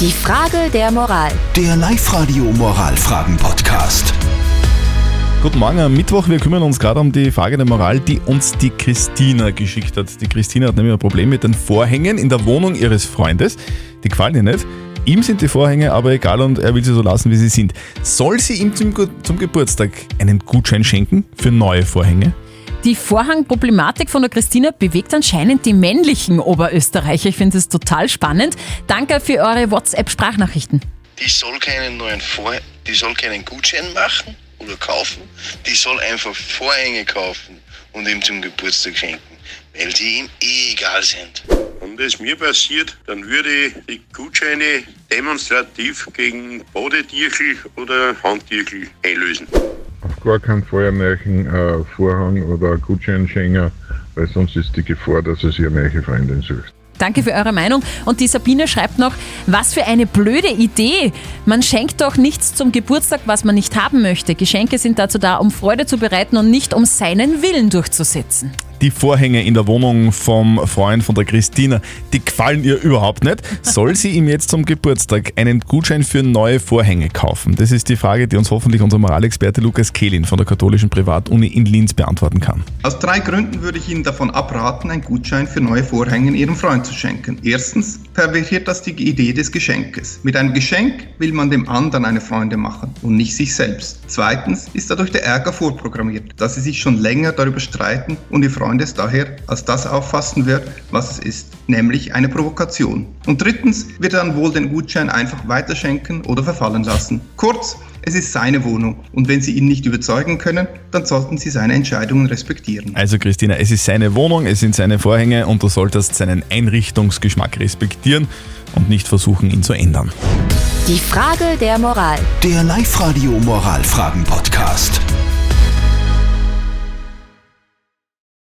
Die Frage der Moral. Der Live-Radio Moralfragen-Podcast. Guten Morgen am Mittwoch. Wir kümmern uns gerade um die Frage der Moral, die uns die Christina geschickt hat. Die Christina hat nämlich ein Problem mit den Vorhängen in der Wohnung ihres Freundes. Die gefallen ihr nicht. Ihm sind die Vorhänge aber egal und er will sie so lassen, wie sie sind. Soll sie ihm zum, zum Geburtstag einen Gutschein schenken für neue Vorhänge? Die Vorhangproblematik von der Christina bewegt anscheinend die männlichen Oberösterreicher. Ich finde es total spannend. Danke für eure WhatsApp-Sprachnachrichten. Die soll keinen neuen Vor die soll keinen Gutschein machen oder kaufen. Die soll einfach Vorhänge kaufen und ihm zum Geburtstag schenken, weil die ihm eh egal sind. Wenn das mir passiert, dann würde ich die Gutscheine demonstrativ gegen Badetierchen oder Handtierchen einlösen. Gar keinen neuen äh, Vorhang oder einen Gutschein schenken, weil sonst ist die Gefahr, dass sich eine neue Freundin sucht. Danke für eure Meinung. Und die Sabine schreibt noch, was für eine blöde Idee. Man schenkt doch nichts zum Geburtstag, was man nicht haben möchte. Geschenke sind dazu da, um Freude zu bereiten und nicht um seinen Willen durchzusetzen. Die Vorhänge in der Wohnung vom Freund von der Christina, die gefallen ihr überhaupt nicht. Soll sie ihm jetzt zum Geburtstag einen Gutschein für neue Vorhänge kaufen? Das ist die Frage, die uns hoffentlich unser Moralexperte Lukas Kehlin von der katholischen Privatuni in Linz beantworten kann. Aus drei Gründen würde ich Ihnen davon abraten, einen Gutschein für neue Vorhänge Ihrem Freund zu schenken. Erstens pervertiert das die Idee des Geschenkes. Mit einem Geschenk will man dem anderen eine Freude machen und nicht sich selbst. Zweitens ist dadurch der Ärger vorprogrammiert, dass Sie sich schon länger darüber streiten und Ihr Freund es daher als das auffassen wird, was es ist, nämlich eine Provokation. Und drittens wird er dann wohl den Gutschein einfach weiterschenken oder verfallen lassen. Kurz, es ist seine Wohnung und wenn Sie ihn nicht überzeugen können, dann sollten Sie seine Entscheidungen respektieren. Also Christina, es ist seine Wohnung, es sind seine Vorhänge und du solltest seinen Einrichtungsgeschmack respektieren und nicht versuchen, ihn zu ändern. Die Frage der Moral. Der Live-Radio Moralfragen-Podcast.